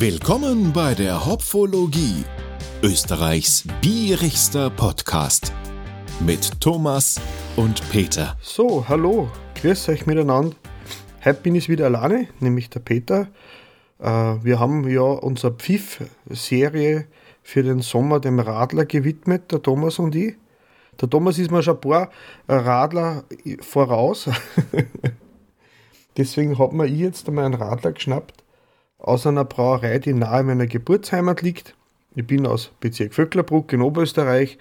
Willkommen bei der Hopfologie, Österreichs bierigster Podcast mit Thomas und Peter. So, hallo, grüß euch miteinander. Heute bin ich wieder alleine, nämlich der Peter. Äh, wir haben ja unsere Pfiff-Serie für den Sommer dem Radler gewidmet, der Thomas und ich. Der Thomas ist mir schon ein paar Radler voraus. Deswegen hat mir ich jetzt einmal einen Radler geschnappt aus einer Brauerei, die nahe meiner Geburtsheimat liegt. Ich bin aus Bezirk Vöcklerbruck in Oberösterreich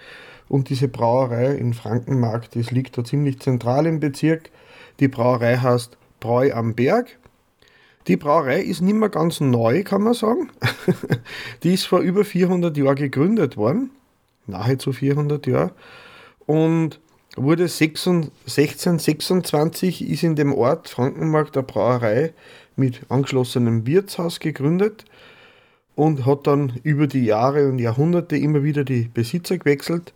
und diese Brauerei in Frankenmarkt, das liegt da ziemlich zentral im Bezirk. Die Brauerei heißt Bräu am Berg. Die Brauerei ist nicht mehr ganz neu, kann man sagen. die ist vor über 400 Jahren gegründet worden, nahezu 400 Jahre, und wurde 1626 ist in dem Ort Frankenmarkt der Brauerei mit angeschlossenem Wirtshaus gegründet und hat dann über die Jahre und Jahrhunderte immer wieder die Besitzer gewechselt.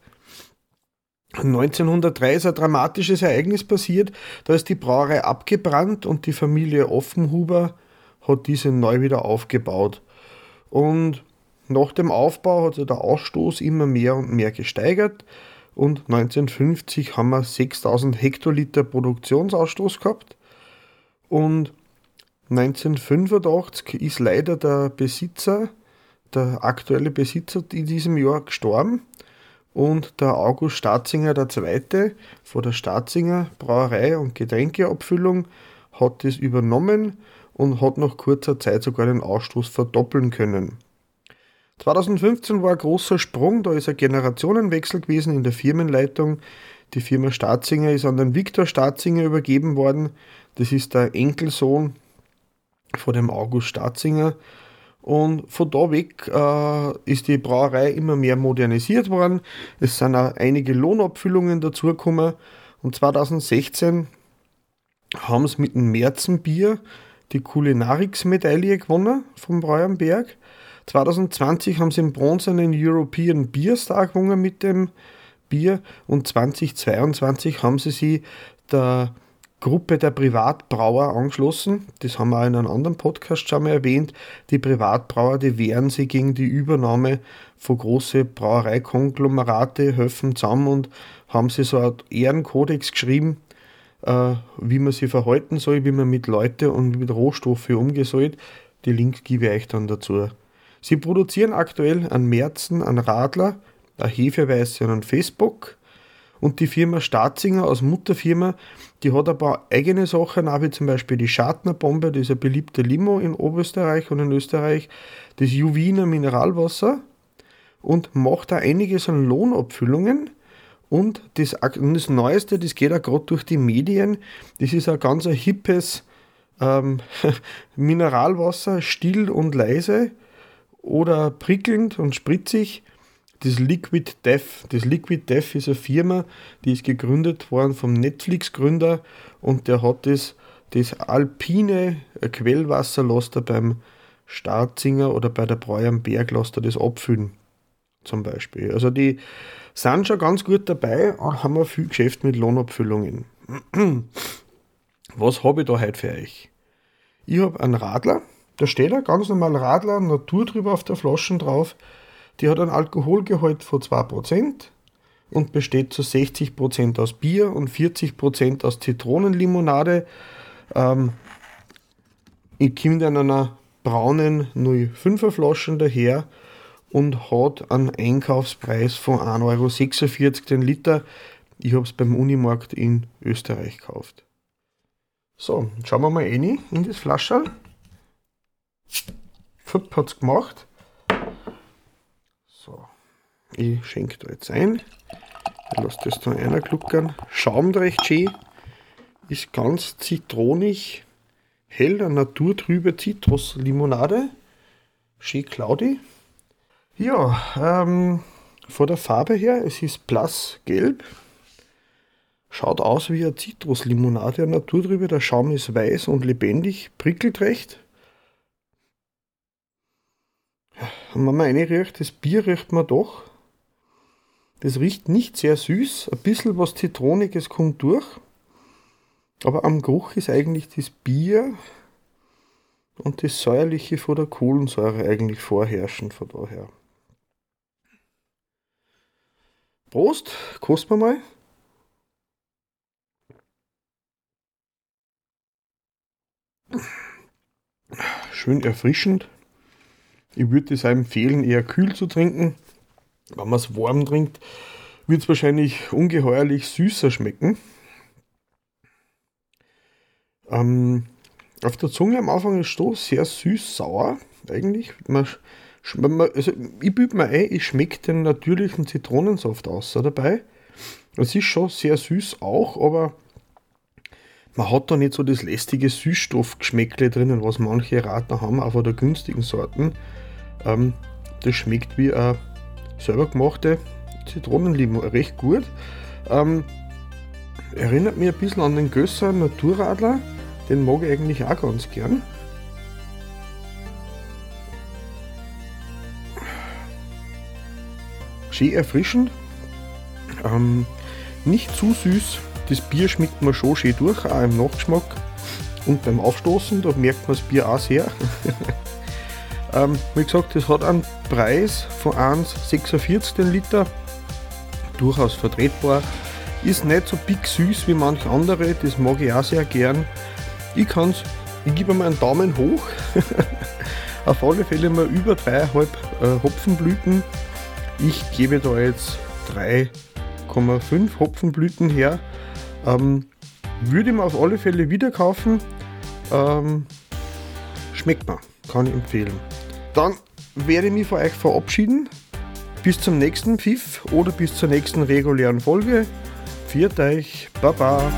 1903 ist ein dramatisches Ereignis passiert, da ist die Brauerei abgebrannt und die Familie Offenhuber hat diese neu wieder aufgebaut. Und nach dem Aufbau hat sich der Ausstoß immer mehr und mehr gesteigert und 1950 haben wir 6000 Hektoliter Produktionsausstoß gehabt und 1985 ist leider der Besitzer, der aktuelle Besitzer in diesem Jahr gestorben und der August Staatzinger II. von der Staatzinger Brauerei und Getränkeabfüllung hat das übernommen und hat nach kurzer Zeit sogar den Ausstoß verdoppeln können. 2015 war ein großer Sprung, da ist ein Generationenwechsel gewesen in der Firmenleitung. Die Firma Staatzinger ist an den Viktor Staatzinger übergeben worden. Das ist der Enkelsohn von dem August Staatzinger. Und von da weg äh, ist die Brauerei immer mehr modernisiert worden. Es sind auch einige Lohnabfüllungen dazugekommen. Und 2016 haben sie mit dem Märzenbier die Kulinariks-Medaille gewonnen vom Breuernberg. 2020 haben sie den bronzenen European Beer Star gewonnen mit dem Bier und 2022 haben sie sie der Gruppe der Privatbrauer angeschlossen. Das haben wir auch in einem anderen Podcast schon mal erwähnt. Die Privatbrauer, die wehren sich gegen die Übernahme von großen Brauereikonglomerate, helfen zusammen und haben sie so einen Ehrenkodex geschrieben, äh, wie man sich verhalten soll, wie man mit Leuten und mit Rohstoffen umgehen soll. Die Links gebe ich euch dann dazu. Sie produzieren aktuell an Märzen, an Radler, ein Hefeweiße und an Facebook. Und die Firma Staatzinger als Mutterfirma, die hat ein paar eigene Sachen, wie zum Beispiel die Schartnerbombe, das ist ein beliebter Limo in Oberösterreich und in Österreich, das Juviner Mineralwasser und macht da einiges an Lohnabfüllungen. Und das, das Neueste, das geht auch gerade durch die Medien, das ist ein ganz ein hippes ähm, Mineralwasser, still und leise oder prickelnd und spritzig das Liquid Death. Das Liquid Death ist eine Firma, die ist gegründet worden vom Netflix-Gründer und der hat das, das alpine Quellwasser er beim Starzinger oder bei der Bräu am Berg er das abfüllen. Zum Beispiel. Also die sind schon ganz gut dabei und haben wir viel Geschäft mit Lohnabfüllungen. Was habe ich da heute für euch? Ich habe einen Radler, da steht ein ganz normaler Radler, Natur drüber auf der Flasche drauf. Die hat einen Alkoholgehalt von 2% und besteht zu 60% aus Bier und 40% aus Zitronenlimonade. Ähm, ich komme in einer braunen 05er Flaschen daher und hat einen Einkaufspreis von 1,46 Euro den Liter. Ich habe es beim Unimarkt in Österreich gekauft. So, schauen wir mal rein in das Flascherl. Fupp hat es gemacht. So, ich schenke da jetzt ein. Ich lasse das da einer gluckern. Schaumt recht schön. Ist ganz zitronig, hell, eine naturtrübe Zitruslimonade. Schön cloudy. Ja, ähm, von der Farbe her, es ist blassgelb. Schaut aus wie eine Zitruslimonade, eine naturtrübe. Der Schaum ist weiß und lebendig, prickelt recht. Und wenn man reinriecht, das Bier riecht man doch. Das riecht nicht sehr süß, ein bisschen was Zitroniges kommt durch. Aber am Geruch ist eigentlich das Bier und das Säuerliche von der Kohlensäure eigentlich vorherrschen von daher. Prost, kosten wir mal. Schön erfrischend. Ich würde es empfehlen, eher kühl zu trinken. Wenn man es warm trinkt, wird es wahrscheinlich ungeheuerlich süßer schmecken. Ähm, auf der Zunge am Anfang ist es sehr süß-sauer, eigentlich. Man, man, also ich büte mir ein, ich schmecke den natürlichen Zitronensaft aus dabei. Es ist schon sehr süß auch, aber man hat da nicht so das lästige Süßstoffgeschmäckle drinnen, was manche Radler haben, auch von der günstigen Sorten. Ähm, das schmeckt wie eine selber gemachte Zitronenlimo recht gut. Ähm, erinnert mich ein bisschen an den Gösser Naturradler. Den mag ich eigentlich auch ganz gern. Schön erfrischend. Ähm, nicht zu süß. Das Bier schmeckt mir schon schön durch, auch im Nachgeschmack. Und beim Aufstoßen, da merkt man das Bier auch sehr. ähm, wie gesagt, das hat einen Preis von 1,46 den Liter. Durchaus vertretbar. Ist nicht so big süß wie manche andere, das mag ich auch sehr gern. Ich kann's, ich gebe mal einen Daumen hoch. Auf alle Fälle mal über 3,5 äh, Hopfenblüten. Ich gebe da jetzt 3,5 Hopfenblüten her. Ähm, würde ich mir auf alle Fälle wieder kaufen. Ähm, schmeckt mir, kann ich empfehlen. Dann werde ich mich von euch verabschieden. Bis zum nächsten Pfiff oder bis zur nächsten regulären Folge. Viert euch, Baba.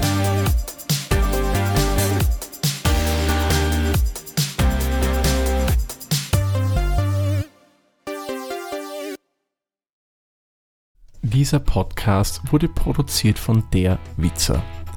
Dieser Podcast wurde produziert von der Witzer.